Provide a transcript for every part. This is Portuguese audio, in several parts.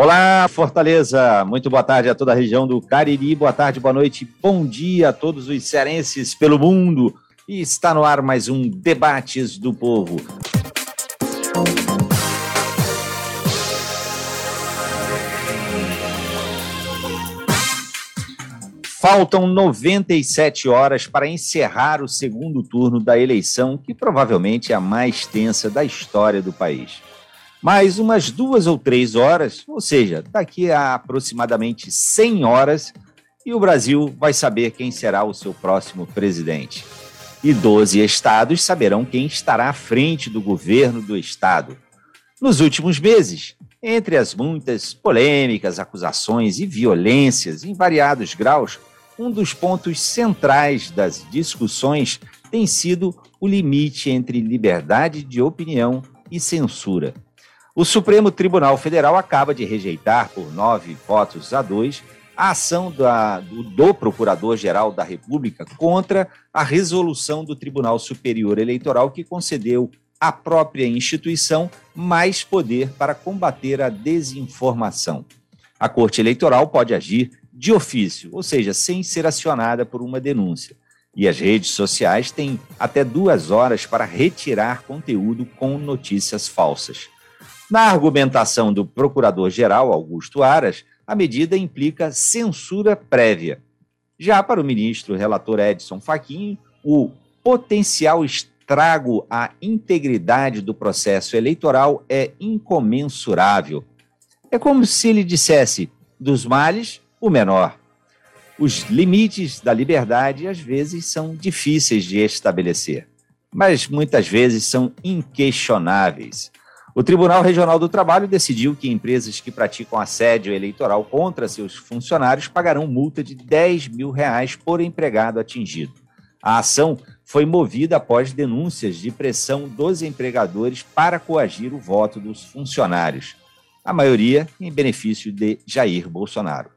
Olá, Fortaleza. Muito boa tarde a toda a região do Cariri. Boa tarde, boa noite, bom dia a todos os cearenses pelo mundo. E está no ar mais um Debates do Povo. Faltam 97 horas para encerrar o segundo turno da eleição, que provavelmente é a mais tensa da história do país. Mais umas duas ou três horas, ou seja, daqui a aproximadamente 100 horas, e o Brasil vai saber quem será o seu próximo presidente. E 12 estados saberão quem estará à frente do governo do estado. Nos últimos meses, entre as muitas polêmicas, acusações e violências em variados graus, um dos pontos centrais das discussões tem sido o limite entre liberdade de opinião e censura. O Supremo Tribunal Federal acaba de rejeitar, por nove votos a dois, a ação da, do, do Procurador-Geral da República contra a resolução do Tribunal Superior Eleitoral que concedeu à própria instituição mais poder para combater a desinformação. A Corte Eleitoral pode agir de ofício, ou seja, sem ser acionada por uma denúncia. E as redes sociais têm até duas horas para retirar conteúdo com notícias falsas. Na argumentação do procurador-geral Augusto Aras, a medida implica censura prévia. Já para o ministro relator Edson Fachin, o potencial estrago à integridade do processo eleitoral é incomensurável. É como se ele dissesse: dos males, o menor. Os limites da liberdade às vezes são difíceis de estabelecer, mas muitas vezes são inquestionáveis. O Tribunal Regional do Trabalho decidiu que empresas que praticam assédio eleitoral contra seus funcionários pagarão multa de 10 mil reais por empregado atingido. A ação foi movida após denúncias de pressão dos empregadores para coagir o voto dos funcionários, a maioria em benefício de Jair Bolsonaro.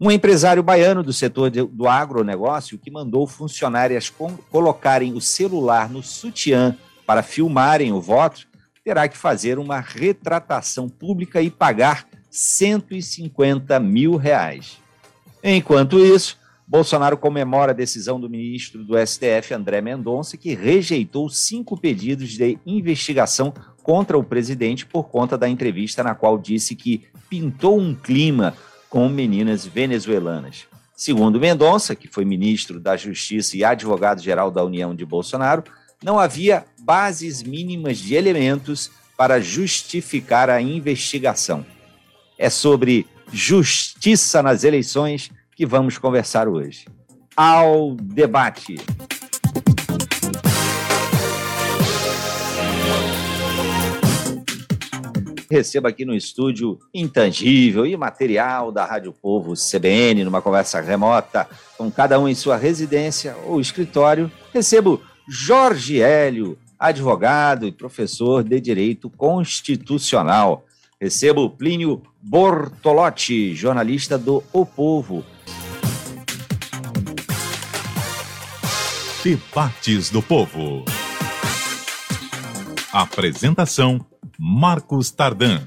Um empresário baiano do setor do agronegócio que mandou funcionárias colocarem o celular no sutiã para filmarem o voto terá que fazer uma retratação pública e pagar 150 mil reais. Enquanto isso, Bolsonaro comemora a decisão do ministro do STF, André Mendonça, que rejeitou cinco pedidos de investigação contra o presidente por conta da entrevista na qual disse que pintou um clima com meninas venezuelanas. Segundo Mendonça, que foi ministro da Justiça e advogado-geral da União de Bolsonaro, não havia bases mínimas de elementos para justificar a investigação. É sobre justiça nas eleições que vamos conversar hoje. Ao debate. Receba aqui no estúdio intangível e material da Rádio Povo CBN, numa conversa remota, com cada um em sua residência ou escritório. Recebo Jorge Hélio, advogado e professor de Direito Constitucional. Recebo Plínio Bortolotti, jornalista do O Povo. Debates do Povo. Apresentação: Marcos Tardan.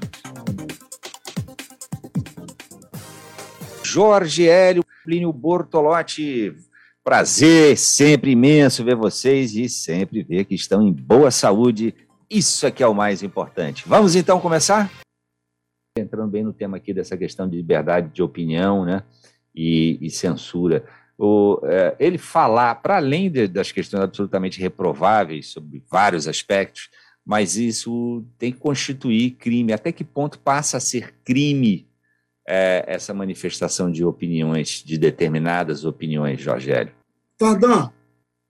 Jorge Hélio, Plínio Bortolotti, Prazer, sempre imenso ver vocês e sempre ver que estão em boa saúde. Isso é que é o mais importante. Vamos então começar? Entrando bem no tema aqui dessa questão de liberdade de opinião né, e, e censura. O, é, ele falar, para além de, das questões absolutamente reprováveis sobre vários aspectos, mas isso tem que constituir crime. Até que ponto passa a ser crime é, essa manifestação de opiniões, de determinadas opiniões, Jorge Hélio? Tardan,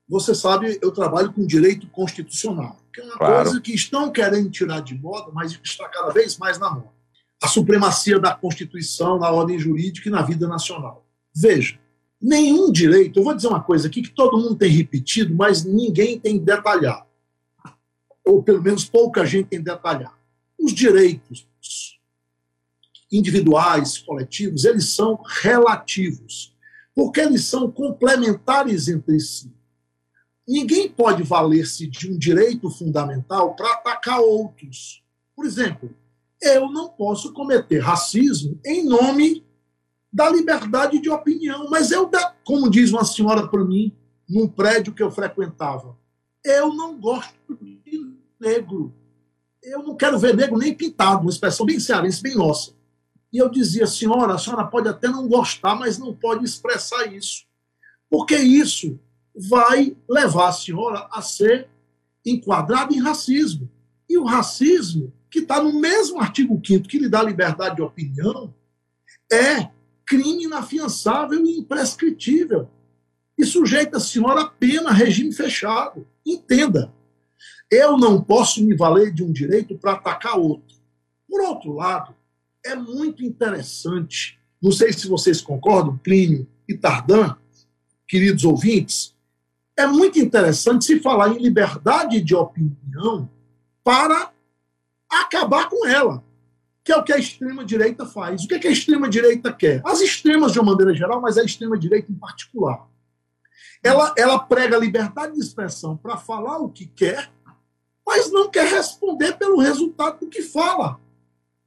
você sabe, eu trabalho com direito constitucional, que é uma claro. coisa que estão querendo tirar de moda, mas está cada vez mais na moda. A supremacia da Constituição na ordem jurídica e na vida nacional. Veja, nenhum direito, eu vou dizer uma coisa aqui que todo mundo tem repetido, mas ninguém tem detalhado. Ou pelo menos pouca gente tem detalhado. Os direitos individuais, coletivos, eles são relativos porque eles são complementares entre si. Ninguém pode valer-se de um direito fundamental para atacar outros. Por exemplo, eu não posso cometer racismo em nome da liberdade de opinião, mas eu, como diz uma senhora para mim, num prédio que eu frequentava, eu não gosto de negro. Eu não quero ver negro nem pintado, uma expressão bem cearense, bem nossa. E eu dizia, senhora, a senhora pode até não gostar, mas não pode expressar isso. Porque isso vai levar a senhora a ser enquadrada em racismo. E o racismo, que está no mesmo artigo 5 que lhe dá liberdade de opinião, é crime inafiançável e imprescritível. E sujeita a senhora a pena, regime fechado. Entenda, eu não posso me valer de um direito para atacar outro. Por outro lado, é muito interessante. Não sei se vocês concordam, Plínio e Tardan, queridos ouvintes, é muito interessante se falar em liberdade de opinião para acabar com ela, que é o que a extrema-direita faz. O que, é que a extrema-direita quer? As extremas, de uma maneira geral, mas a extrema-direita em particular. Ela, ela prega liberdade de expressão para falar o que quer, mas não quer responder pelo resultado do que fala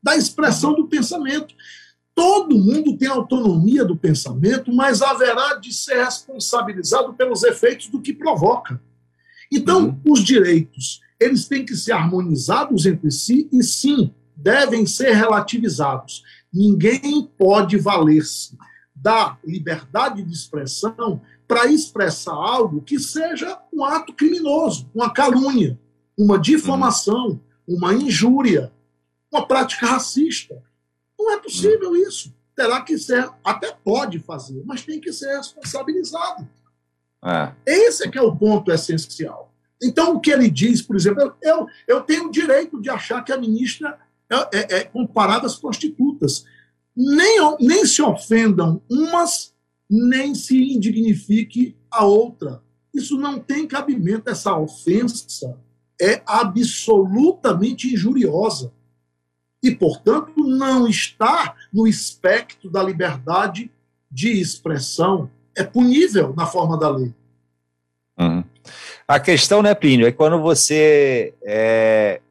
da expressão do pensamento. Todo mundo tem autonomia do pensamento, mas haverá de ser responsabilizado pelos efeitos do que provoca. Então, uhum. os direitos, eles têm que ser harmonizados entre si e sim, devem ser relativizados. Ninguém pode valer-se da liberdade de expressão para expressar algo que seja um ato criminoso, uma calúnia, uma difamação, uma injúria, uma prática racista. Não é possível isso. Terá que ser, até pode fazer, mas tem que ser responsabilizado. É. Esse é que é o ponto essencial. Então, o que ele diz, por exemplo, eu, eu tenho o direito de achar que a ministra é, é, é comparada às prostitutas. Nem, nem se ofendam umas, nem se indignifique a outra. Isso não tem cabimento, essa ofensa é absolutamente injuriosa e, portanto, não está no espectro da liberdade de expressão. É punível na forma da lei. Uhum. A questão, né, Plínio, é quando você. É,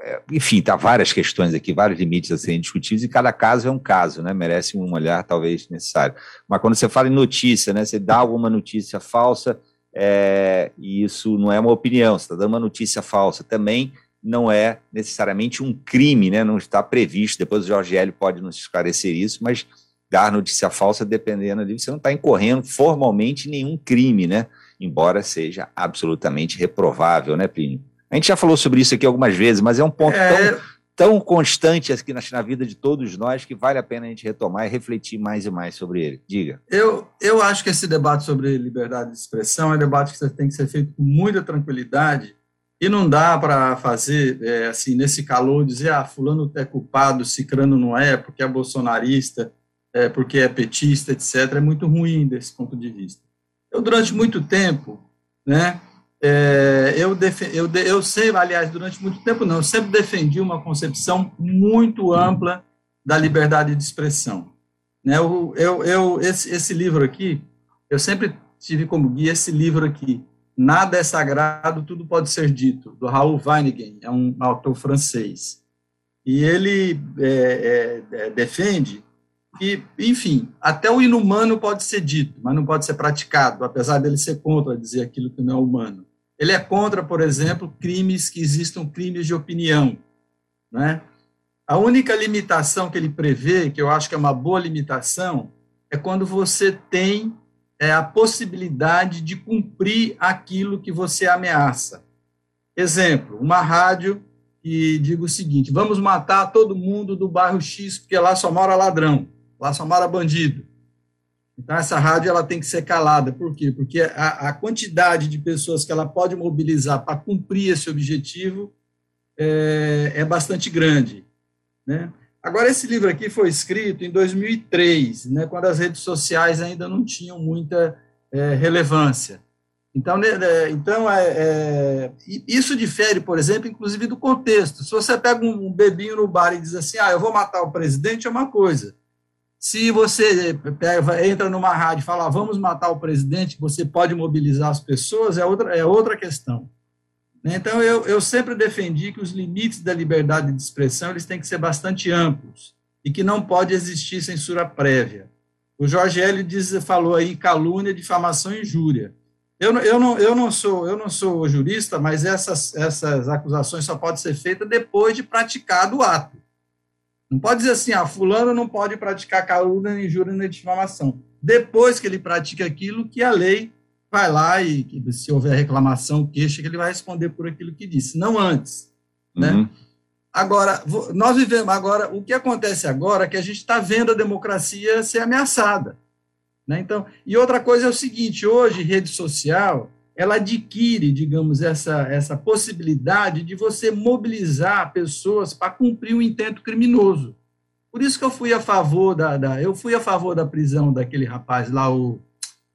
é, enfim, tá várias questões aqui, vários limites a serem discutidos, e cada caso é um caso, né? Merece um olhar talvez necessário. Mas quando você fala em notícia, né? Você dá alguma notícia falsa, é, e isso não é uma opinião, você está dando uma notícia falsa. Também não é necessariamente um crime, né? não está previsto. Depois o Jorge Hélio pode nos esclarecer isso, mas dar notícia falsa, dependendo ali, você não está incorrendo formalmente nenhum crime, né? Embora seja absolutamente reprovável, né, Plínio? A gente já falou sobre isso aqui algumas vezes, mas é um ponto é... tão, tão constante aqui na, na vida de todos nós que vale a pena a gente retomar e refletir mais e mais sobre ele. Diga. Eu, eu acho que esse debate sobre liberdade de expressão é um debate que tem que ser feito com muita tranquilidade e não dá para fazer, é, assim, nesse calor, dizer, ah, fulano é culpado, cicrano não é, porque é bolsonarista, é, porque é petista, etc. É muito ruim desse ponto de vista. Eu, durante muito tempo, né, é, eu, def, eu, eu sei, aliás, durante muito tempo não, eu sempre defendi uma concepção muito ampla da liberdade de expressão. Né, eu, eu, eu esse, esse livro aqui, eu sempre tive como guia esse livro aqui, Nada é sagrado, tudo pode ser dito, do Raul Weiningen, é um autor francês. E ele é, é, é, defende E, enfim, até o inumano pode ser dito, mas não pode ser praticado, apesar dele ser contra dizer aquilo que não é humano. Ele é contra, por exemplo, crimes que existam crimes de opinião. Né? A única limitação que ele prevê, que eu acho que é uma boa limitação, é quando você tem é, a possibilidade de cumprir aquilo que você ameaça. Exemplo, uma rádio que diga o seguinte: vamos matar todo mundo do bairro X, porque lá só mora ladrão, lá só mora bandido. Então, essa rádio ela tem que ser calada. Por quê? Porque a, a quantidade de pessoas que ela pode mobilizar para cumprir esse objetivo é, é bastante grande. Né? Agora, esse livro aqui foi escrito em 2003, né, quando as redes sociais ainda não tinham muita é, relevância. Então, né, né então é, é, isso difere, por exemplo, inclusive do contexto. Se você pega um, bebinho no bar e diz assim, ah, eu vou matar o presidente, é uma coisa. Se você pega, entra numa rádio e fala, ah, vamos matar o presidente, você pode mobilizar as pessoas, é outra, é outra questão. Então, eu, eu sempre defendi que os limites da liberdade de expressão eles têm que ser bastante amplos e que não pode existir censura prévia. O Jorge Hélio diz, falou aí calúnia, difamação e injúria. Eu, eu, não, eu, não sou, eu não sou jurista, mas essas, essas acusações só podem ser feitas depois de praticado o ato. Não pode dizer assim, ah, fulano não pode praticar calúnia, injúria nem difamação. Depois que ele pratica aquilo, que a lei vai lá e se houver reclamação, queixa, que ele vai responder por aquilo que disse, não antes. Né? Uhum. Agora, nós vivemos agora, o que acontece agora é que a gente está vendo a democracia ser ameaçada. Né? Então, e outra coisa é o seguinte, hoje, rede social, ela adquire, digamos, essa, essa possibilidade de você mobilizar pessoas para cumprir um intento criminoso. Por isso que eu fui a favor da, da, eu fui a favor da prisão daquele rapaz lá, o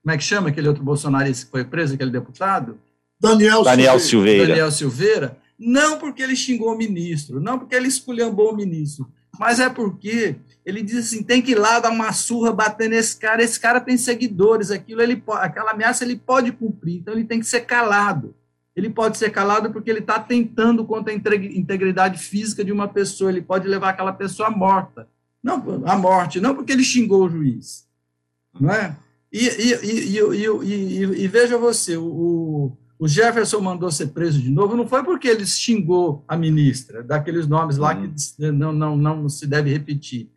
como é que chama aquele outro bolsonarista que foi preso, aquele deputado? Daniel, Daniel Silveira. Daniel Silveira. Não porque ele xingou o ministro, não porque ele esculhambou o ministro, mas é porque ele diz assim, tem que ir lá dar uma surra, bater nesse cara, esse cara tem seguidores, aquilo ele aquela ameaça ele pode cumprir, então ele tem que ser calado. Ele pode ser calado porque ele está tentando contra a integridade física de uma pessoa, ele pode levar aquela pessoa morta, não à morte, não porque ele xingou o juiz, não é? E, e, e, e veja você, o, o, Jefferson mandou ser preso de novo, não foi porque ele xingou a ministra, daqueles nomes lá que uhum. não, não, não se deve repetir,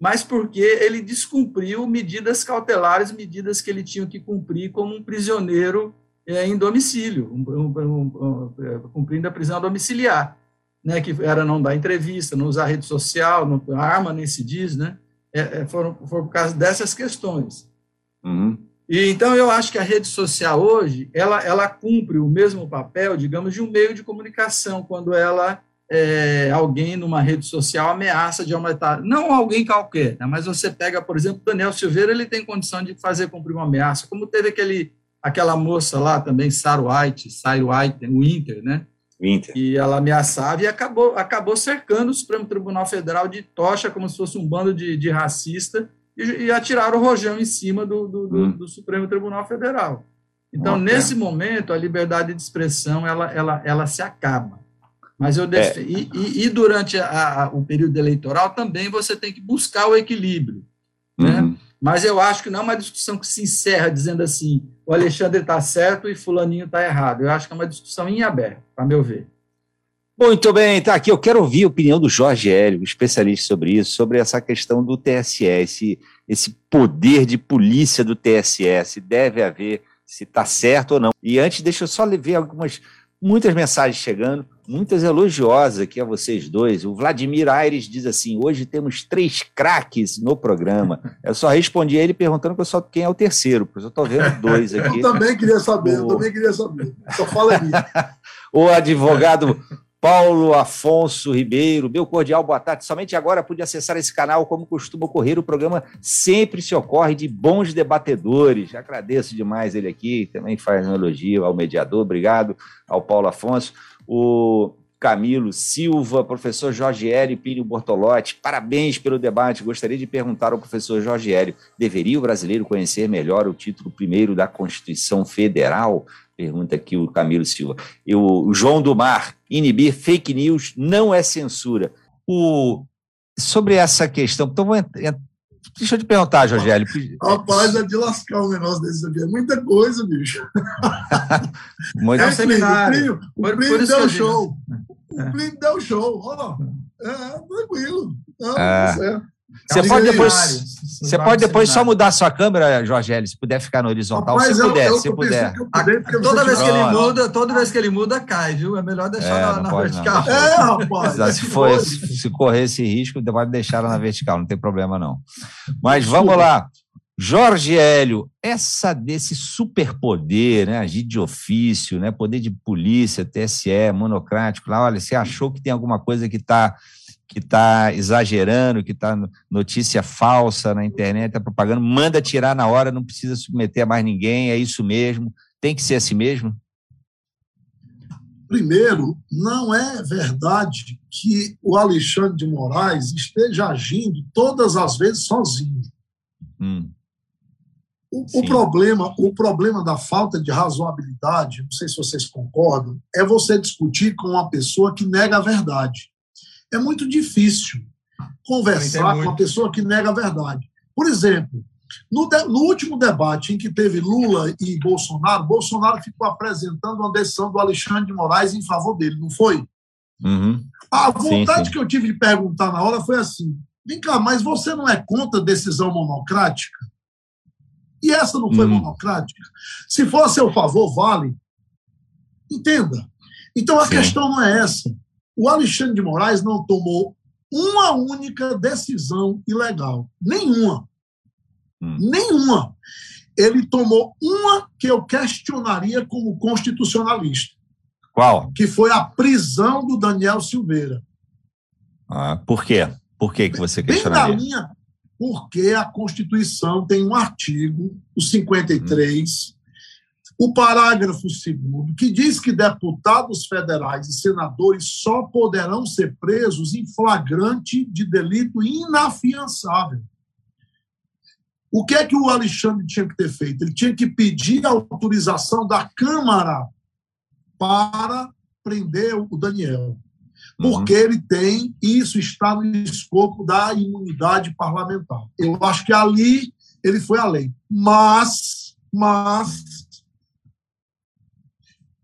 mas porque ele descumpriu medidas cautelares, medidas que ele tinha que cumprir como um prisioneiro é, em domicílio, um, um, um, cumprindo a prisão domiciliar, né, que era não dar entrevista, não usar rede social, não, arma nem se diz, né, é, foram, foram por causa dessas questões. Uhum. E então eu acho que a rede social hoje ela, ela cumpre o mesmo papel, digamos, de um meio de comunicação quando ela é, alguém numa rede social ameaça de aumentar, não alguém qualquer, né, mas você pega, por exemplo, Daniel Silveira, ele tem condição de fazer cumprir uma ameaça, como teve aquele aquela moça lá também, Sarah White, Sarah White, o Inter, né? Inter. E ela ameaçava e acabou, acabou cercando o Supremo Tribunal Federal de tocha, como se fosse um bando de, de racista, e, e atiraram o rojão em cima do, do, do, hum. do Supremo Tribunal Federal. Então, nesse momento, a liberdade de expressão ela, ela, ela se acaba. Mas eu def... é. e, e, e, durante a, a, o período eleitoral também você tem que buscar o equilíbrio. Né? Uhum. Mas eu acho que não é uma discussão que se encerra dizendo assim: o Alexandre está certo e Fulaninho está errado. Eu acho que é uma discussão em aberto, para meu ver. Muito bem, tá aqui. Eu quero ouvir a opinião do Jorge Hélio, especialista sobre isso, sobre essa questão do TSE, esse, esse poder de polícia do TSE, se deve haver, se está certo ou não. E antes, deixa eu só ver algumas, muitas mensagens chegando, muitas elogiosas aqui a vocês dois. O Vladimir Aires diz assim: hoje temos três craques no programa. Eu só respondi a ele perguntando que eu só quem é o terceiro, porque eu estou vendo dois aqui. Eu também queria saber, o... eu também queria saber. Só fala aí. o advogado Paulo Afonso Ribeiro, meu cordial boa tarde. Somente agora pude acessar esse canal, como costuma ocorrer. O programa sempre se ocorre de bons debatedores. Agradeço demais ele aqui, também faz um elogio ao mediador. Obrigado ao Paulo Afonso. O Camilo Silva, professor Jorge Hélio Pinho Bortolotti, parabéns pelo debate. Gostaria de perguntar ao professor Jorge Hélio: deveria o brasileiro conhecer melhor o título primeiro da Constituição Federal? Pergunta aqui o Camilo Silva. E o João do Mar, inibir fake news não é censura. O, sobre essa questão, então deixa eu te perguntar, Jorgélio. Rapaz, é de lascar um negócio desse aqui. É muita coisa, bicho. Muito é, um seminário. O Plínio, o Plínio deu show. O Plínio deu show. Ó, é, tranquilo. Não, É. certo. Você pode depois, você pode depois só mudar sua câmera, Jorgélio, se puder ficar no horizontal, Rapaz, se eu- puder, eu se pensando puder. eu pudei, porque Toda vez que ele muda, toda vez que ele muda, cai, viu? É melhor deixar É, na, na pode não. vertical. É, rapaz. Se, for, se correr esse risco, pode deixar ela na vertical, não tem problema não. Mas vamos lá. Jorge Hélio, essa desse superpoder, né, agir de ofício, né, poder de polícia, TSE, monocrático, lá, olha, você achou que tem alguma coisa que está que tá exagerando, que está notícia falsa na internet, tá propaganda, manda tirar na hora, não precisa submeter a mais ninguém, é isso mesmo, tem que ser assim mesmo? Primeiro, não é verdade que o Alexandre de Moraes esteja agindo todas as vezes sozinho. Hum, O, o problema, o problema da falta de razoabilidade, não sei se vocês concordam, é você discutir com uma pessoa que nega a verdade. É muito difícil conversar Tem com uma muito. pessoa que nega a verdade. Por exemplo, no, de- no último debate em que teve Lula e Bolsonaro, Bolsonaro ficou apresentando uma decisão do Alexandre de Moraes em favor dele, não foi? uhum. A vontade sim. que eu tive de perguntar na hora foi assim: vem cá, mas você não é contra decisão monocrática? E essa não foi Hum. monocrática? Se for a seu favor, vale. Entenda. Então a Sim. questão não é essa. O Alexandre de Moraes não tomou uma única decisão ilegal. Nenhuma. Hum. Nenhuma. Ele tomou uma que eu questionaria como constitucionalista, Qual? que foi a prisão do Daniel Silveira. Ah, por quê? Por que, que você Bem na questionaria? linha, porque a Constituição tem um artigo, o 53, o parágrafo 2, que diz que deputados federais e senadores só poderão ser presos em flagrante de delito inafiançável. O que é que o Alexandre tinha que ter feito? Ele tinha que pedir a autorização da Câmara para prender o Daniel porque ele tem, isso está no escopo da imunidade parlamentar. Eu acho que ali ele foi além. Mas, mas,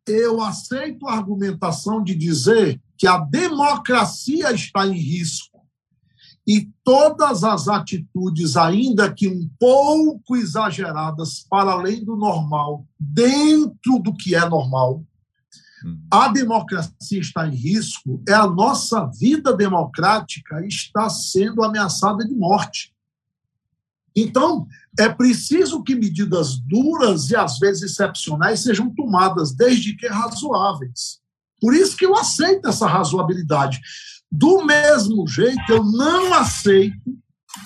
eu aceito a argumentação de dizer que a democracia está em risco e todas as atitudes, ainda que um pouco exageradas, para além do normal, dentro do que é normal, a democracia está em risco, é a nossa vida democrática está sendo ameaçada de morte. Então, é preciso que medidas duras e às vezes excepcionais sejam tomadas, desde que razoáveis. Por isso que eu aceito essa razoabilidade. Do mesmo jeito, eu não aceito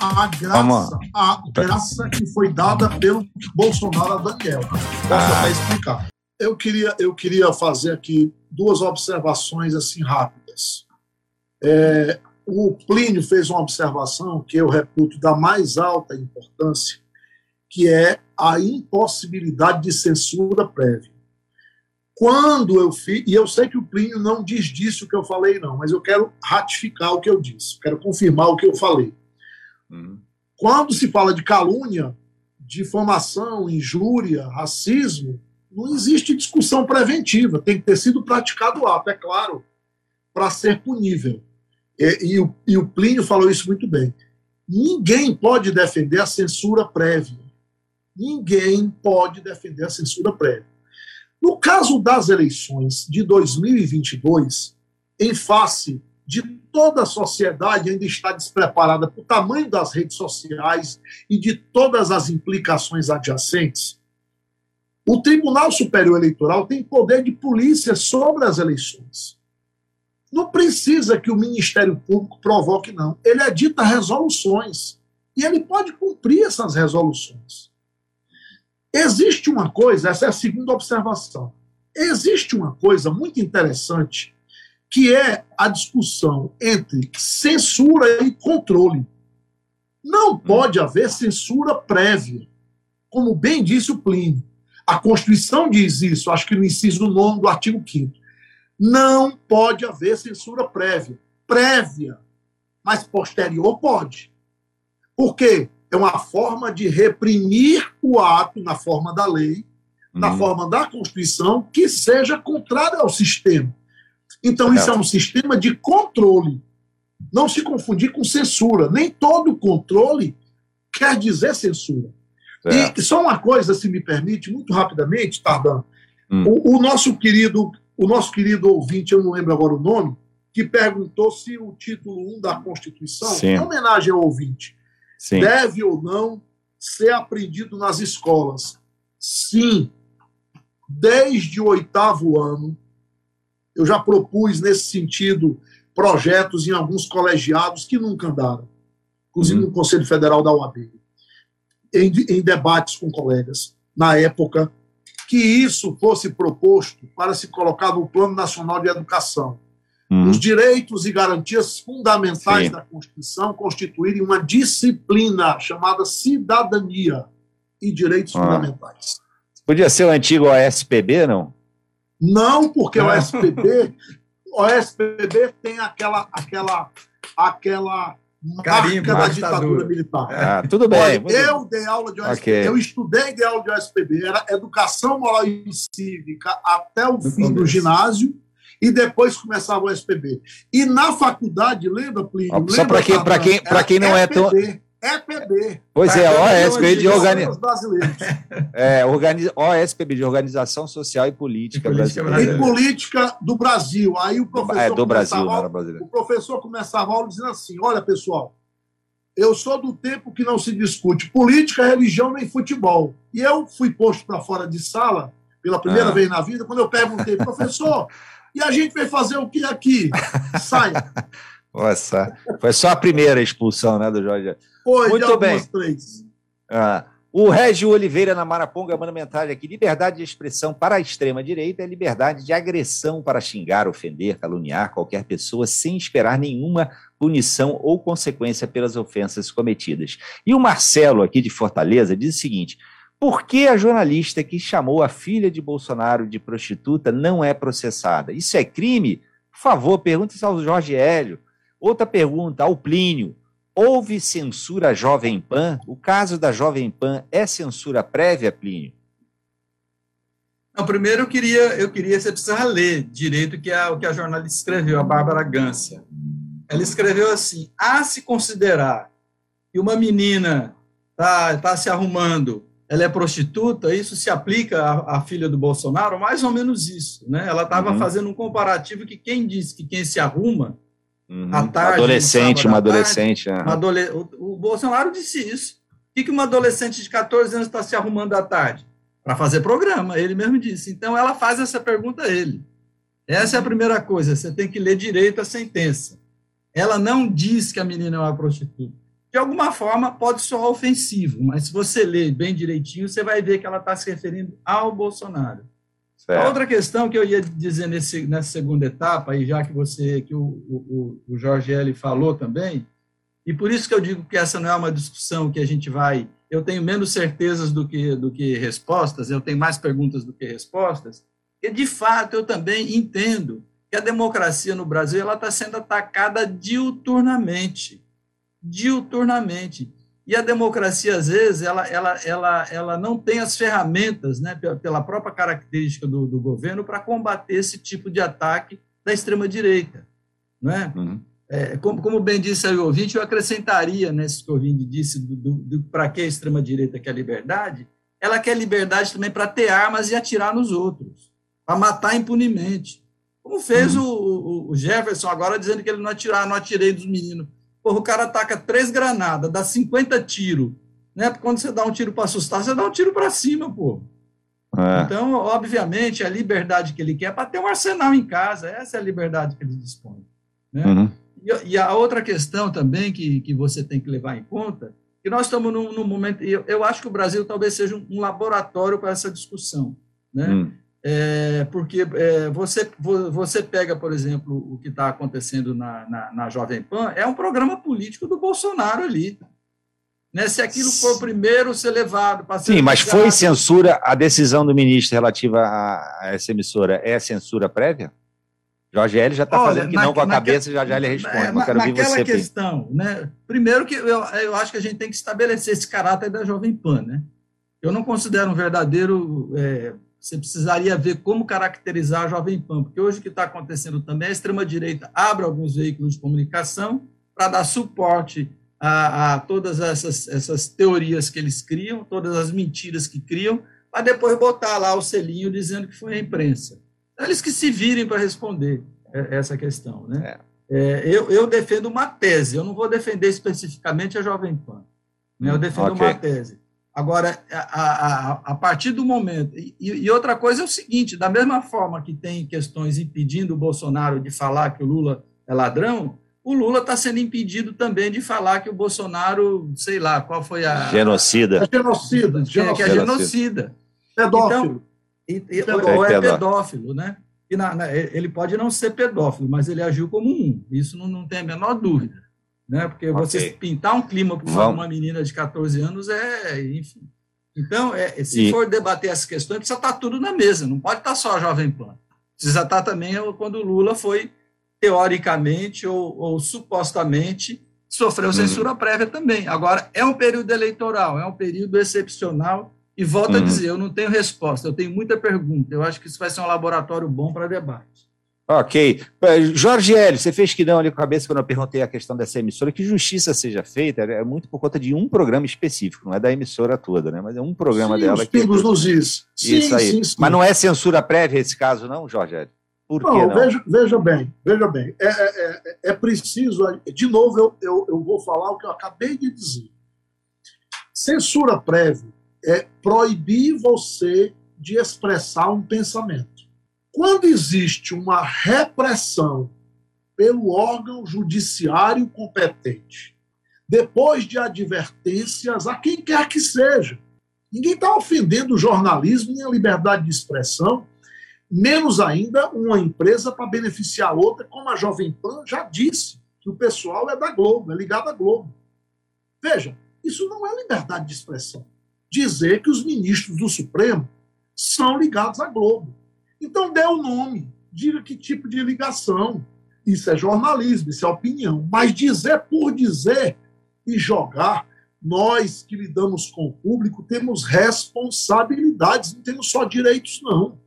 a graça, a graça que foi dada pelo Bolsonaro a Daniel. Posso até explicar. Eu queria, eu queria fazer aqui duas observações assim rápidas. É, o Plínio fez uma observação que eu reputo da mais alta importância, que é a impossibilidade de censura prévia. Quando eu fiz, e eu sei que o Plínio não diz disso que eu falei, não, mas eu quero ratificar o que eu disse, quero confirmar o que eu falei. Quando se fala de calúnia, difamação, injúria, racismo, não existe discussão preventiva, tem que ter sido praticado o ato, é claro, para ser punível. E, e, o, e o Plínio falou isso muito bem. Ninguém pode defender a censura prévia. Ninguém pode defender a censura prévia. No caso das eleições de 2022, em face de toda a sociedade ainda estar despreparada para o tamanho das redes sociais e de todas as implicações adjacentes, o Tribunal Superior Eleitoral tem poder de polícia sobre as eleições. Não precisa que o Ministério Público provoque, não. Ele edita resoluções e ele pode cumprir essas resoluções. Existe uma coisa, essa é a segunda observação. Existe uma coisa muito interessante que é a discussão entre censura e controle. Não pode haver censura prévia. Como bem disse o Plínio, a Constituição diz isso, acho que no inciso 9 do artigo 5 Não pode haver censura prévia. Prévia, mas posterior pode. Por quê? é uma forma de reprimir o ato na forma da lei, na Uhum. forma da Constituição, que seja contrária ao sistema. Então, isso é um sistema de controle. Não se confundir com censura. Nem todo controle quer dizer censura. E só uma coisa, se me permite, muito rapidamente, Tardan. Hum. O, o nosso querido, o nosso querido ouvinte, eu não lembro agora o nome, que perguntou se o título 1 da Constituição, Sim. em homenagem ao ouvinte, Sim. deve ou não ser aprendido nas escolas. Sim. Desde o oitavo ano, eu já propus nesse sentido projetos em alguns colegiados que nunca andaram, inclusive Uhum. no Conselho Federal da OAB, em, em debates com colegas, na época, que isso fosse proposto para se colocar no Plano Nacional de Educação. Uhum. Os direitos e garantias fundamentais Sim. da Constituição constituírem uma disciplina chamada cidadania e direitos Ah. fundamentais. Podia ser o antigo OSPB, não? Não porque o Ah. SPB, o SPB tem aquela aquela aquela Carimbo marca da ditadura militar. Ah, tudo bem. Olha, muito- eu dei aula de OSPB, Ok. eu estudei de aula de OSPB, era educação moral e cívica até o fim do ginásio e depois começava o SPB. E na faculdade, lembra, Plínio? Só pra quem- pra quem- pra quem não é tão- EPB. Pois é, Tá, OSPB de, eu- organi... Os brasileiros. é. OSPB de Organização Social e Política, E Política Brasileira. E política do Brasil. Aí o professor É, do Brasil, começava não a era aula- brasileiro. o professor começava a aula dizendo assim: olha, pessoal, eu sou do tempo que não se discute política, religião nem futebol. E eu fui posto para fora de sala pela primeira Ah. vez na vida, quando eu perguntei, professor, e a gente vai fazer o que aqui? Saia. Nossa, foi só a primeira expulsão, né, do Jorge. Foi Muito bem. três. Ah, o Régio Oliveira na Maraponga manda mensagem aqui: liberdade de expressão para a extrema-direita é liberdade de agressão para xingar, ofender, caluniar qualquer pessoa sem esperar nenhuma punição ou consequência pelas ofensas cometidas. E o Marcelo, aqui de Fortaleza, diz o seguinte: por que a jornalista que chamou a filha de Bolsonaro de prostituta não é processada? Isso é crime? Por favor, pergunte isso ao Jorge Hélio. Outra pergunta, ao Plínio. Houve censura à Jovem Pan? O caso da Jovem Pan é censura prévia, Plínio? Não, primeiro eu queria, eu queria, você precisa ler direito o que a, o que a jornalista escreveu, a Bárbara Gância. Ela escreveu assim: a se considerar que uma menina está tá se arrumando, ela é prostituta, isso se aplica à, à filha do Bolsonaro? Mais ou menos isso. Né? Ela estava Uhum. fazendo um comparativo que quem disse que quem se arruma, Uhum. À tarde, adolescente, uma tarde, adolescente. uma adole- o, o Bolsonaro disse isso. O que, que uma adolescente de 14 anos está se arrumando à tarde? Para fazer programa, ele mesmo disse. Então ela faz essa pergunta a ele. Essa é a primeira coisa, você tem que ler direito a sentença. Ela não diz que a menina é uma prostituta. De alguma forma pode soar ofensivo, mas se você ler bem direitinho, você vai ver que ela está se referindo ao Bolsonaro. A Certo. outra questão que eu ia dizer nesse, nessa segunda etapa, e já que você, que o, o, o Jorge L. falou também, e por isso que eu digo que essa não é uma discussão que a gente vai. Eu tenho menos certezas do que, do que respostas, eu tenho mais perguntas do que respostas, e de fato eu também entendo que a democracia no Brasil ela está sendo atacada diuturnamente. Diuturnamente. E a democracia, às vezes, ela, ela, ela, ela não tem as ferramentas, né, pela, própria característica do, do governo, para combater esse tipo de ataque da extrema-direita. Né? Uhum. É, como, como bem disse aí o ouvinte, eu acrescentaria nesse que o ouvinte disse do, do, do para que a extrema-direita quer liberdade, ela quer liberdade também para ter armas e atirar nos outros, para matar impunemente. Como fez o, o, o Jefferson agora dizendo que ele não atirar, não atirei dos meninos. Porra, o cara ataca três granadas, dá 50 tiros. Né? Quando você dá um tiro para assustar, você dá um tiro para cima, pô. É. Então, obviamente, a liberdade que ele quer é para ter um arsenal em casa. Essa é a liberdade que ele dispõe. Né? Uhum. E, e a outra questão também que, que você tem que levar em conta, que nós estamos num, num momento, e eu, eu acho que o Brasil talvez seja um, um laboratório para essa discussão, né? Hum. É, porque é, você, vo- você pega, por exemplo, o que está acontecendo na, na, na Jovem Pan, é um programa político do Bolsonaro ali. Né? Se aquilo for o primeiro ser levado para Sim, mas foi censura a decisão do ministro relativa a, essa emissora? É censura prévia? Jorge L já está fazendo que na, não com a cabeça, Jorge L responde. É, na, naquela questão, né? Primeiro que eu, eu acho que a gente tem que estabelecer esse caráter da Jovem Pan, né? Eu não considero um verdadeiro. É, você precisaria ver como caracterizar a Jovem Pan, porque hoje o que está acontecendo também é a extrema-direita abre alguns veículos de comunicação para dar suporte a, a, todas essas, essas teorias que eles criam, todas as mentiras que criam, para depois botar lá o selinho dizendo que foi a imprensa. Então, eles que se virem para responder essa questão. Né? É. É, eu, eu, defendo uma tese, eu não vou defender especificamente a Jovem Pan, né? eu defendo okay. uma tese. Agora, a, a, a, partir do momento. E, e, outra coisa é o seguinte: da mesma forma que tem questões impedindo o Bolsonaro de falar que o Lula é ladrão, o Lula está sendo impedido também de falar que o Bolsonaro, sei lá, qual foi a. Genocida. É genocida. genocida. Que é genocida. Pedófilo. Então, e, e, ou é pedófilo, né? E na, na, ele pode não ser pedófilo, mas ele agiu como um. Isso não, não tem a menor dúvida. Né? Porque okay. você pintar um clima para uma, uma, menina de 14 anos é, enfim. Então, é, se e... for debater essas questões, precisa estar tudo na mesa, não pode estar só a Jovem Pan. Precisa estar também quando o Lula foi, teoricamente ou, ou supostamente, sofreu uhum. censura prévia também. Agora, é um período eleitoral, é um período excepcional e volto uhum. a dizer, eu não tenho resposta, eu tenho muita pergunta. Eu acho que isso vai ser um laboratório bom para debate. Ok. Jorge Hélio, você fez que não ali com a cabeça quando eu perguntei a questão dessa emissora, que justiça seja feita, é muito por conta de um programa específico, não é da emissora toda, né? Mas é um programa sim, dela. Os pingos nos is. Isso aí. Sim, sim. Mas não é censura prévia esse caso, não, Jorge Hélio? Por não, não? Veja, veja bem, veja bem. É, é, é, é preciso, de novo, eu, eu, eu vou falar o que eu acabei de dizer. Censura prévia é proibir você de expressar um pensamento. Quando existe uma repressão pelo órgão judiciário competente, depois de advertências a quem quer que seja, ninguém está ofendendo o jornalismo nem a liberdade de expressão, menos ainda uma empresa para beneficiar outra, como a Jovem Pan já disse, que o pessoal é da Globo, é ligado à Globo. Veja, isso não é liberdade de expressão dizer que os ministros do Supremo são ligados à Globo. Então dê o nome, diga que tipo de ligação. Isso é jornalismo, isso é opinião. Mas dizer por dizer e jogar, nós que lidamos com o público temos responsabilidades, não temos só direitos, não.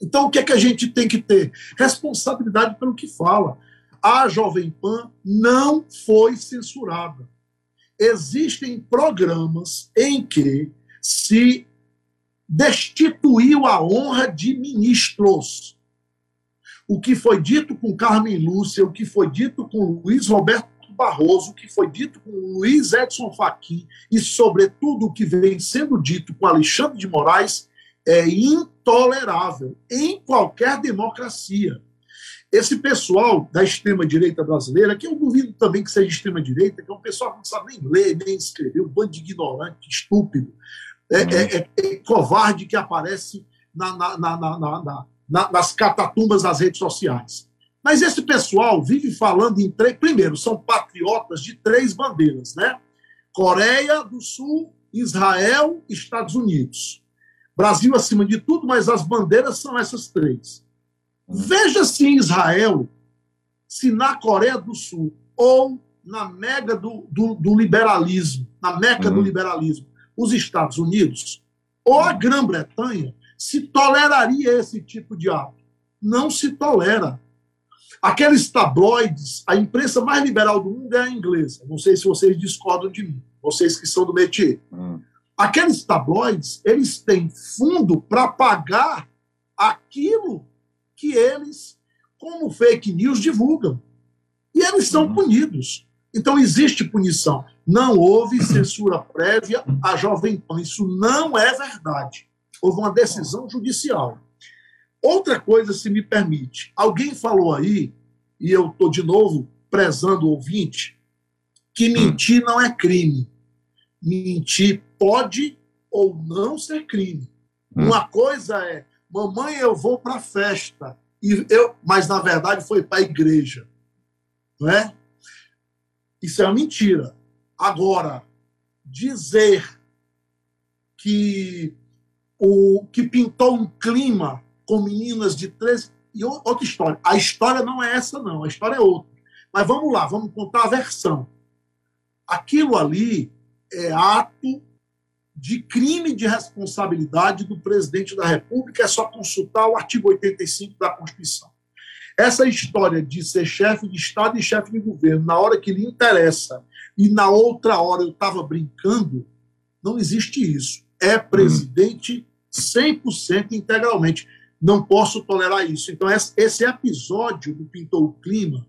Então o que é que a gente tem que ter? Responsabilidade pelo que fala. A Jovem Pan não foi censurada existem programas em que se destituiu a honra de ministros. O que foi dito com Carmen Lúcia, o que foi dito com Luiz Roberto Barroso, o que foi dito com Luiz Edson Fachin e, sobretudo, o que vem sendo dito com Alexandre de Moraes é intolerável em qualquer democracia. Esse pessoal da extrema-direita brasileira, que eu duvido também que seja extrema-direita, que é um pessoal que não sabe nem ler, nem escrever, um bando de ignorante, estúpido, é, uhum. é, é, é covarde que aparece na, na, na, nas catatumbas das redes sociais. Mas esse pessoal vive falando em três. Primeiro, são patriotas de três bandeiras, né? Coreia do Sul, Israel, Estados Unidos. Brasil acima de tudo, mas as bandeiras são essas três. Veja se em Israel, se na Coreia do Sul ou na mega do, do, do liberalismo, na meca uhum. do liberalismo, os Estados Unidos ou a Grã-Bretanha se toleraria esse tipo de ato. Não se tolera. Aqueles tabloides, a imprensa mais liberal do mundo é a inglesa. Não sei se vocês discordam de mim, vocês que são do métier. Uhum. Aqueles tabloides, eles têm fundo para pagar aquilo que eles, como fake news, divulgam. E eles são uhum. punidos. Então existe punição. Não houve censura prévia à Jovem Pan. Isso não é verdade. Houve uma decisão judicial. Outra coisa, se me permite. Alguém falou aí, e eu estou de novo prezando o ouvinte, que mentir não é crime. Mentir pode ou não ser crime. Hum. Uma coisa é mamãe, eu vou para a festa. E eu, mas, na verdade, foi para a igreja. Não é? Isso é uma mentira. Agora, dizer que o que pintou um clima com meninas de 13, e outra história. A história não é essa, não. A história é outra. Mas vamos lá, vamos contar a versão. Aquilo ali é ato de crime de responsabilidade do presidente da República, é só consultar o artigo 85 da Constituição. Essa história de ser chefe de Estado e chefe de governo, na hora que lhe interessa, e na outra hora eu estava brincando, não existe isso. É presidente 100% integralmente. Não posso tolerar isso. Então, esse episódio do Pintou o Clima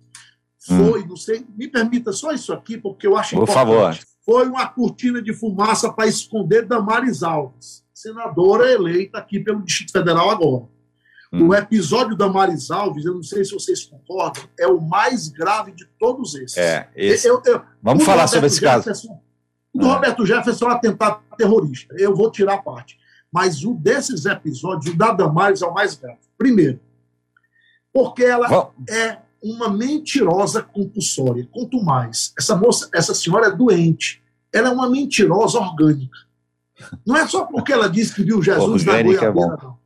foi, hum. não sei, me permita só isso aqui, porque eu acho Por importante. favor. Foi uma cortina de fumaça para esconder Damares Alves, senadora eleita aqui pelo Distrito Federal agora. Hum. O episódio da Maris Alves, eu não sei se vocês concordam, é o mais grave de todos esses. É, esse. Eu, eu, Vamos falar Roberto sobre esse Jefferson, caso. O do é. Roberto Jefferson é um atentado terrorista. Eu vou tirar a parte. Mas o desses episódios, o da Damares é o mais grave. Primeiro, porque ela é uma mentirosa compulsória. Quanto mais, essa moça, essa senhora é doente. Ela é uma mentirosa orgânica. Não é só porque ela disse que viu Jesus na goiabeira, é não.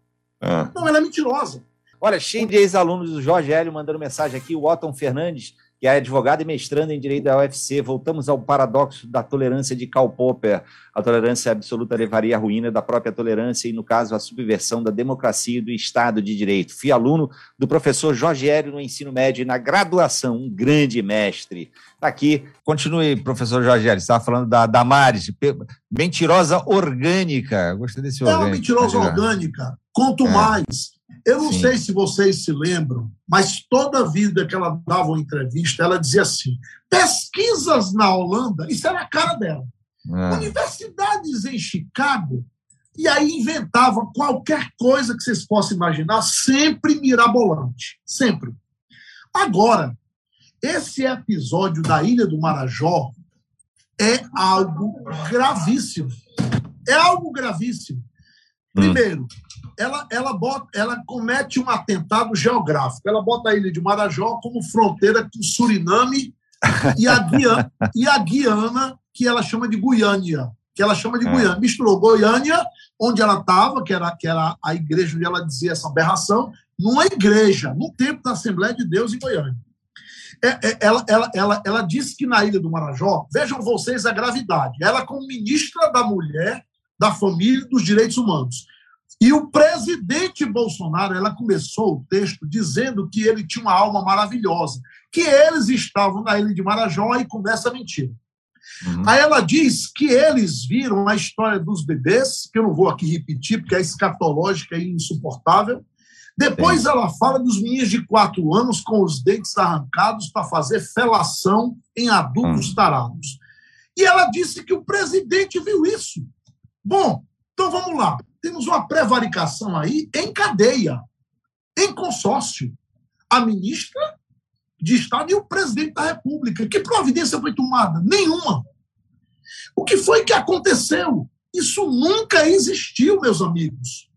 Ah. Não, ela é mentirosa. Olha, cheio de ex-alunos do Jorge Hélio mandando mensagem aqui. O Otton Fernandes, que é advogado e mestrando em Direito da UFC. Voltamos ao paradoxo da tolerância de Karl Popper. A tolerância absoluta levaria à ruína da própria tolerância e, no caso, à subversão da democracia e do Estado de Direito. Fui aluno do professor Jorge Hélio no ensino médio e na graduação, um grande mestre. Está aqui. Continue, professor Jorge Hélio. Você estava falando da Damares, mentirosa orgânica. Gostei desse orgânico. É uma mentirosa orgânica. Quanto é. mais. Eu não Sim. sei se vocês se lembram, mas toda vida que ela dava uma entrevista, ela dizia assim: pesquisas na Holanda, isso era a cara dela. É. Universidades em Chicago, e aí inventava qualquer coisa que vocês possam imaginar, sempre mirabolante. Sempre. Agora, esse episódio da Ilha do Marajó é algo gravíssimo. É algo gravíssimo. Hum. Ela, ela, bota, ela comete um atentado geográfico. Ela bota a ilha de Marajó como fronteira com Suriname e a, Guiana, e a Guiana, que ela chama de Guiânia. Que ela chama de é. Guiana. Misturou Goiânia, onde ela estava, que era, que era a igreja onde ela dizia essa aberração, numa igreja, no tempo da Assembleia de Deus em Goiânia. É, é, ela, ela, ela, ela disse que na Ilha do Marajó, vejam vocês a gravidade, ela, como ministra da Mulher, da Família e dos Direitos Humanos, e o presidente Bolsonaro, ela começou o texto dizendo que ele tinha uma alma maravilhosa, que eles estavam na ilha de Marajó e começa a mentira. Uhum. Aí ela diz que eles viram a história dos bebês, que eu não vou aqui repetir, porque é escatológica e insuportável. Depois ela fala dos meninos de quatro anos com os dentes arrancados para fazer felação em adultos uhum. tarados. E ela disse que o presidente viu isso. Bom, então vamos lá temos uma prevaricação aí em cadeia, em consórcio. A ministra de Estado e o presidente da República. Que providência foi tomada? Nenhuma. O que foi que aconteceu? Isso nunca existiu, meus amigos.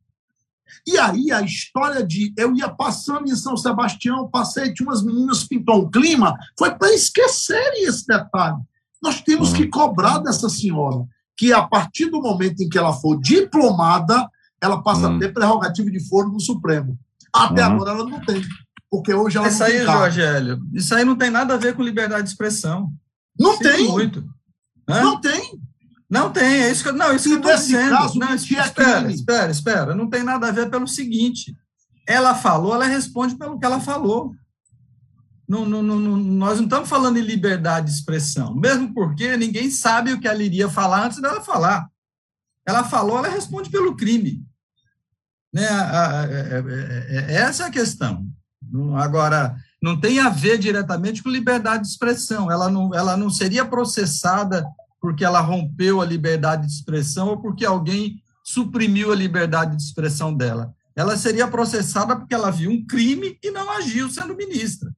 E aí a história de eu ia passando em São Sebastião, passei, tinha umas meninas pintou um clima, foi para esquecerem esse detalhe. Nós temos que cobrar dessa senhora que a partir do momento em que ela for diplomada, ela passa hum. a ter prerrogativa de foro no Supremo. Até uhum. agora ela não tem. Porque hoje ela isso não aí, Jorge Hélio, isso aí não tem nada a ver com liberdade de expressão. Não Sinto tem. Muito. Hã? Não tem. Não tem, é isso que, não, isso que eu estou dizendo. Caso, não, espera, espera, espera. Não tem nada a ver pelo seguinte. Ela falou, ela responde pelo que ela falou. Não, não, não, nós não estamos falando em liberdade de expressão, mesmo porque ninguém sabe o que ela iria falar antes dela falar. Ela falou, ela responde pelo crime. Né? Essa é a questão. Agora, não tem a ver diretamente com liberdade de expressão. Ela não, ela não seria processada porque ela rompeu a liberdade de expressão ou porque alguém suprimiu a liberdade de expressão dela. Ela seria processada porque ela viu um crime e não agiu sendo ministra.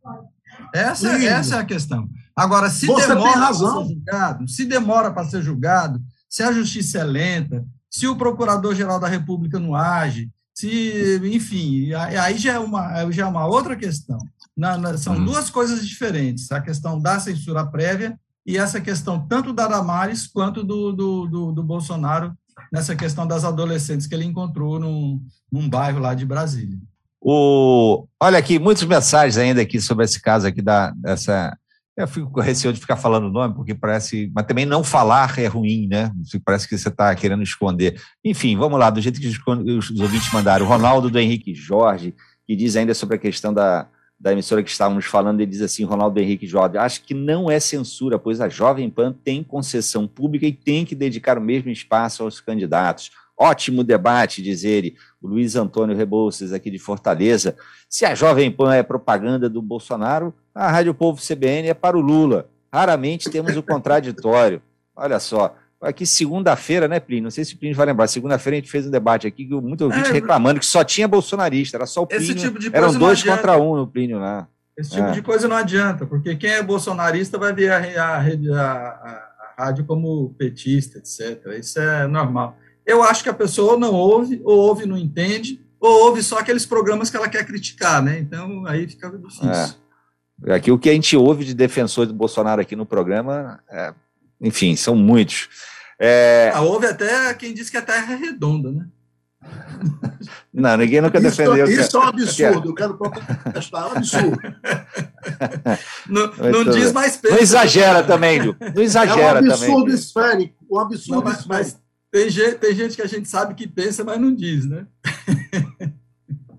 Essa, essa é a questão. Agora, se Você demora para ser julgado, se demora para ser julgado, se a justiça é lenta, se o procurador-geral da República não age, se, enfim, aí já é uma, já é uma outra questão. Na, na, são hum. duas coisas diferentes: a questão da censura prévia e essa questão tanto da Damares quanto do, do, do, do Bolsonaro, nessa questão das adolescentes que ele encontrou num, num bairro lá de Brasília. O, olha aqui, muitas mensagens ainda aqui sobre esse caso aqui da, dessa. Eu fico com receio de ficar falando o nome, porque parece. Mas também não falar é ruim, né? Parece que você está querendo esconder. Enfim, vamos lá, do jeito que os, os ouvintes mandaram. O Ronaldo do Henrique Jorge, que diz ainda sobre a questão da, da emissora que estávamos falando, ele diz assim, Ronaldo Henrique Jorge, acho que não é censura, pois a Jovem Pan tem concessão pública e tem que dedicar o mesmo espaço aos candidatos. Ótimo debate, diz ele, o Luiz Antônio Rebouças, aqui de Fortaleza. Se a Jovem Pan é propaganda do Bolsonaro, a Rádio Povo CBN é para o Lula. Raramente temos o contraditório. Olha só, aqui segunda-feira, né, Plínio? Não sei se o Plínio vai lembrar. Segunda-feira a gente fez um debate aqui, muito ouvinte é, reclamando que só tinha bolsonarista, era só o Plínio. Esse tipo de coisa eram dois contra um no Plínio lá. Esse tipo é. de coisa não adianta, porque quem é bolsonarista vai ver a, a, a, a rádio como petista, etc. Isso é normal eu acho que a pessoa não ouve, ou ouve e não entende, ou ouve só aqueles programas que ela quer criticar, né? Então aí fica difícil. É. Aqui o que a gente ouve de defensores do Bolsonaro aqui no programa, é, enfim, são muitos. É... Ah, houve até quem diz que a Terra é redonda, né? Não, ninguém nunca isso, defendeu. Isso é um absurdo, eu quero protestar, é um absurdo. não, não diz mais Não exagera também, Ju. Não exagera também. É um absurdo também, esférico, um absurdo não, mas, mas, tem gente, tem gente que a gente sabe que pensa, mas não diz, né?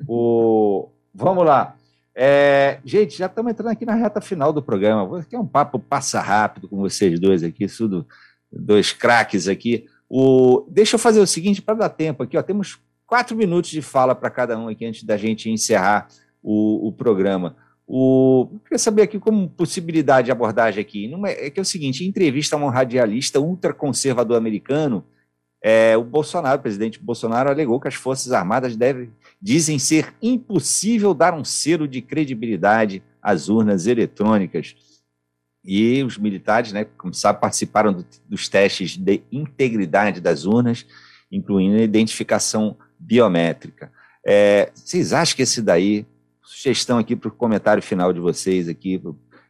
o... Vamos lá. É, gente, já estamos entrando aqui na reta final do programa. Aqui é um papo passa rápido com vocês dois aqui, tudo, dois craques aqui. O, deixa eu fazer o seguinte para dar tempo aqui. Ó, temos quatro minutos de fala para cada um aqui antes da gente encerrar o, o programa. O, eu queria saber aqui como possibilidade de abordagem aqui. É, é que é o seguinte: entrevista a um radialista ultraconservador americano, é, o Bolsonaro, o presidente Bolsonaro, alegou que as Forças Armadas dizem ser impossível dar um selo de credibilidade às urnas eletrônicas. E os militares, né, como sabe, participaram do, dos testes de integridade das urnas, incluindo a identificação biométrica. É, vocês acham que esse daí, sugestão aqui para o comentário final de vocês aqui,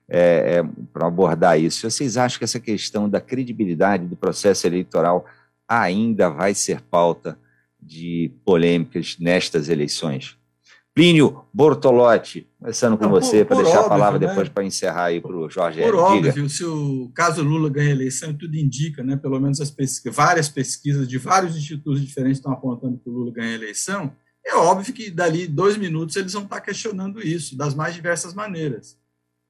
é, é, para abordar isso, vocês acham que essa questão da credibilidade do processo eleitoral ainda vai ser pauta de polêmicas nestas eleições. Plínio Bortolotti, começando com Não, você, para deixar óbvio, a palavra né? depois para encerrar aí para o Jorge. Por óbvio, se o caso Lula ganha a eleição, tudo indica, né? pelo menos as pesquisas, várias pesquisas de vários institutos diferentes estão apontando que o Lula ganha a eleição, é óbvio que dali dois minutos eles vão estar questionando isso, das mais diversas maneiras.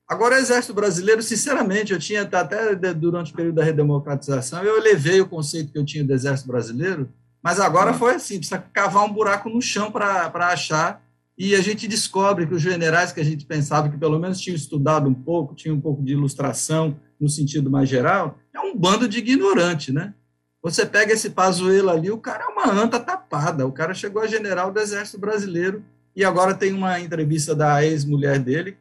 Agora, o Exército Brasileiro, sinceramente, eu tinha até durante o período da redemocratização, eu elevei o conceito que eu tinha do Exército Brasileiro, mas agora foi assim, precisa cavar um buraco no chão para achar, e a gente descobre que os generais que a gente pensava que pelo menos tinham estudado um pouco, tinham um pouco de ilustração no sentido mais geral, é um bando de ignorante, né? Você pega esse Pazuello ali, o cara é uma anta tapada, o cara chegou a general do Exército Brasileiro, e agora tem uma entrevista da ex-mulher dele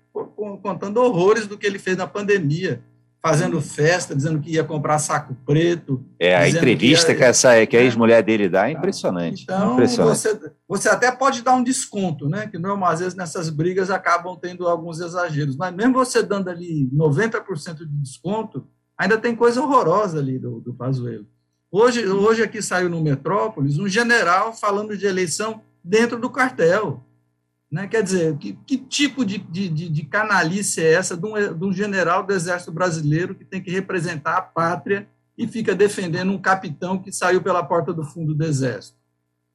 contando horrores do que ele fez na pandemia, fazendo festa, dizendo que ia comprar saco preto. É, a entrevista que, ia, que essa que a é. ex-mulher dele dá é impressionante. Então, impressionante. Você, você até pode dar um desconto, né? Que normal, às vezes nessas brigas acabam tendo alguns exageros, mas mesmo você dando ali 90% de desconto, ainda tem coisa horrorosa ali do, do Pazuello. Hoje, hoje aqui saiu no Metrópolis um general falando de eleição dentro do cartel. Né? Quer dizer, que, que tipo de, de, de, canalice é essa de um, de um general do Exército Brasileiro que tem que representar a pátria e fica defendendo um capitão que saiu pela porta do fundo do Exército?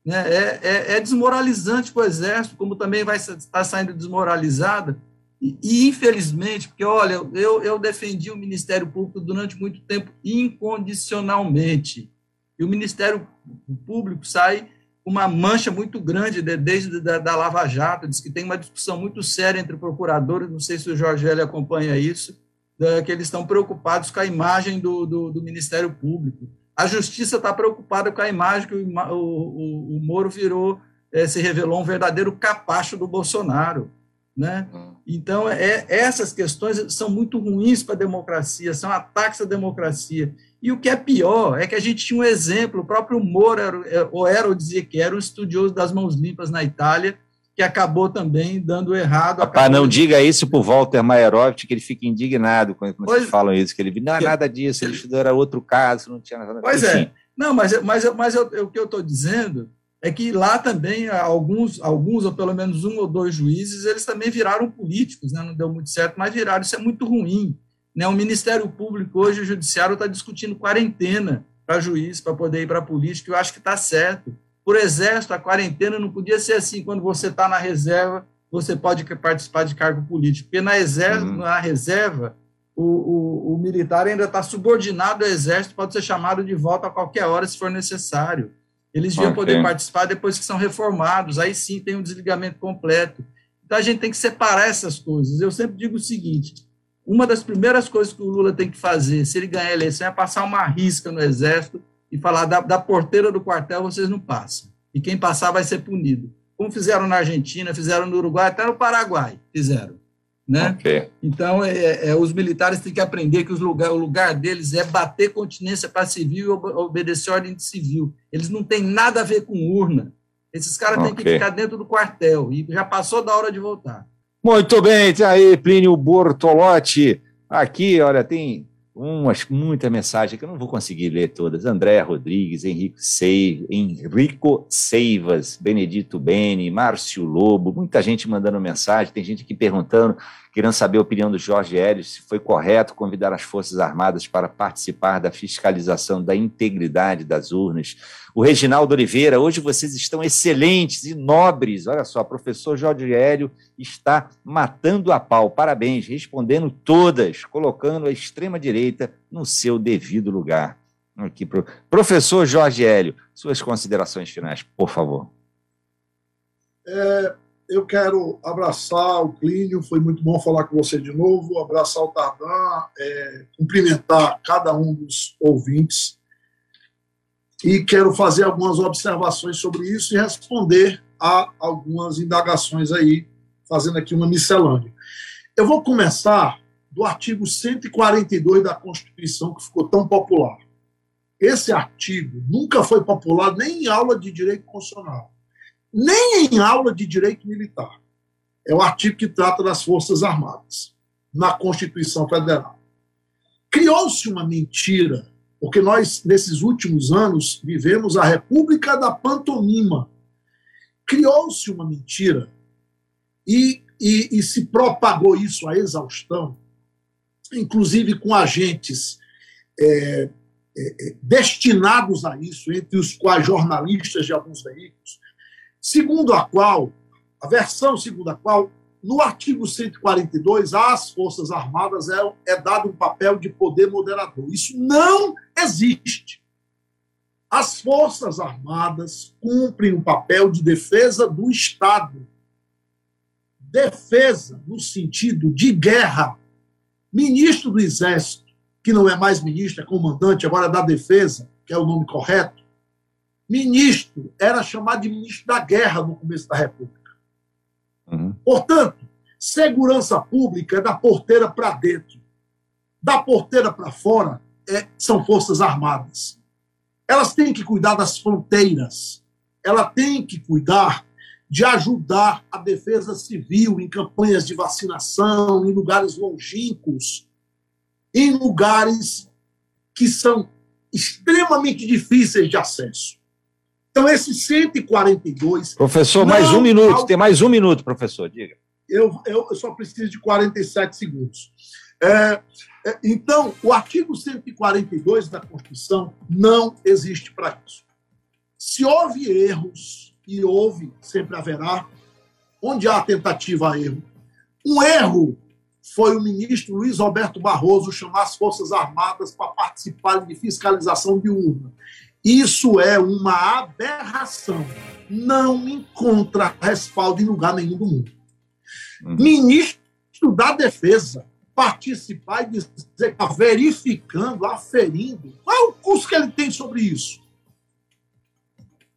Né? É, é, é desmoralizante para o Exército, como também vai estar saindo desmoralizada. E, e, infelizmente, porque, olha, eu, eu defendi o Ministério Público durante muito tempo incondicionalmente. E o Ministério Público sai uma mancha muito grande de, desde da, da, Lava Jato, diz que tem uma discussão muito séria entre procuradores, não sei se o Jorge L. acompanha isso, que eles estão preocupados com a imagem do, do, do Ministério Público. A Justiça está preocupada com a imagem que o, o, o Moro virou, é, se revelou um verdadeiro capacho do Bolsonaro. Né? Então, é, essas questões são muito ruins para a democracia, são ataques à democracia. E o que é pior é que a gente tinha um exemplo, o próprio Moro, é, ou era, dizia que era um estudioso das mãos limpas na Itália, que acabou também dando errado. Rapaz, não de... diga isso para o Walter Maierovitch, que ele fica indignado quando pois, vocês falam isso, que ele não é nada disso, ele estudou, era outro caso, não tinha nada Pois é. Não, mas, mas, mas eu, eu, o que eu estou dizendo é que lá também alguns, alguns, ou pelo menos um ou dois juízes, eles também viraram políticos, né? não deu muito certo, mas viraram. Isso é muito ruim. Né? O Ministério Público, hoje, o Judiciário está discutindo quarentena para juiz, para poder ir para a política, eu acho que está certo. Por exército, a quarentena não podia ser assim, quando você está na reserva, você pode participar de cargo político, porque na, exército, uhum. na reserva, o, o, o militar ainda está subordinado ao exército, pode ser chamado de volta a qualquer hora, se for necessário. Eles deviam okay. poder participar depois que são reformados, aí sim tem um desligamento completo. Então a gente tem que separar essas coisas. Eu sempre digo o seguinte: uma das primeiras coisas que o Lula tem que fazer, se ele ganhar a eleição, é passar uma risca no Exército e falar da, da porteira do quartel vocês não passam. E quem passar vai ser punido. Como fizeram na Argentina, fizeram no Uruguai, até no Paraguai fizeram. Né? Okay. Então, é, é, é, os militares têm que aprender que lugar, o lugar deles é bater continência para civil e obedecer ordem de civil. Eles não têm nada a ver com urna. Esses caras okay. têm que ficar dentro do quartel e já passou da hora de voltar. Muito bem, tá aí Plínio Bortolotti. Aqui, olha, tem umas, muita mensagem que eu não vou conseguir ler todas. André Rodrigues, Henrico, Seiv, Henrico Seivas, Benedito Beni, Márcio Lobo, muita gente mandando mensagem, tem gente aqui perguntando, querendo saber a opinião do Jorge Hélio, se foi correto convidar as Forças Armadas para participar da fiscalização da integridade das urnas. O Reginaldo Oliveira, hoje vocês estão excelentes e nobres. Olha só, professor Jorge Hélio está matando a pau. Parabéns, respondendo todas, colocando a extrema-direita no seu devido lugar. Aqui, pro... Professor Jorge Hélio, suas considerações finais, por favor. É, eu quero abraçar o Clínio, foi muito bom falar com você de novo, abraçar o Tardan, é, cumprimentar cada um dos ouvintes e quero fazer algumas observações sobre isso e responder a algumas indagações aí, fazendo aqui uma miscelânea. Eu vou começar do artigo 142 da Constituição, que ficou tão popular. Esse artigo nunca foi popular nem em aula de direito constitucional, nem em aula de direito militar. É o artigo que trata das Forças Armadas, na Constituição Federal. Criou-se uma mentira porque nós, nesses últimos anos, vivemos a República da Pantomima. Criou-se uma mentira e, e, e, se propagou isso à exaustão, inclusive com agentes é, é, é destinados a isso, entre os quais jornalistas de alguns veículos, segundo a qual, a versão segundo a qual no artigo 142, às Forças Armadas é, é dado um papel de poder moderador. Isso não existe. As Forças Armadas cumprem um papel de defesa do Estado. Defesa no sentido de guerra. Ministro do Exército, que não é mais ministro, é comandante, agora é da Defesa, que é o nome correto. Ministro era chamado de ministro da guerra no começo da República. Uhum. Portanto, segurança pública é da porteira para dentro. Da porteira para fora é, são forças armadas. Elas têm que cuidar das fronteiras. Ela tem que cuidar de ajudar a defesa civil em campanhas de vacinação, em lugares longínquos, em lugares que são extremamente difíceis de acesso. Então, esse 142. Professor, mais um minuto. Tem mais um minuto, professor, diga. Eu, eu, eu só preciso de 47 segundos. É, é, então, o artigo 142 da Constituição não existe para isso. Se houve erros, e houve, sempre haverá, onde há tentativa a erro. Um erro foi o ministro Luiz Roberto Barroso chamar as Forças Armadas para participarem de fiscalização de urna. Isso é uma aberração. Não encontra respaldo em lugar nenhum do mundo. Uhum. Ministro da Defesa participar e dizer que está verificando, aferindo. Qual é o custo que ele tem sobre isso?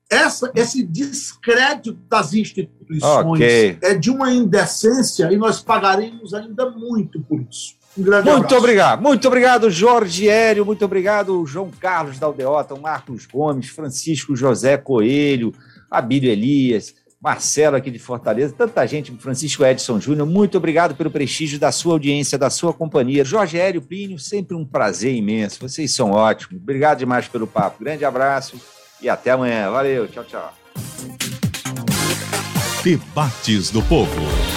Essa, esse descrédito das instituições okay. é de uma indecência e nós pagaremos ainda muito por isso. Um grande muito abraço. obrigado. Muito obrigado, Jorge Hélio. Muito obrigado, João Carlos da Aldeota, Marcos Gomes, Francisco José Coelho, Abílio Elias, Marcelo aqui de Fortaleza, tanta gente, Francisco Edson Júnior. Muito obrigado pelo prestígio da sua audiência, da sua companhia. Jorge Hélio Plínio, sempre um prazer imenso. Vocês são ótimos. Obrigado demais pelo papo. Grande abraço e até amanhã. Valeu. Tchau, tchau. Debates do Povo.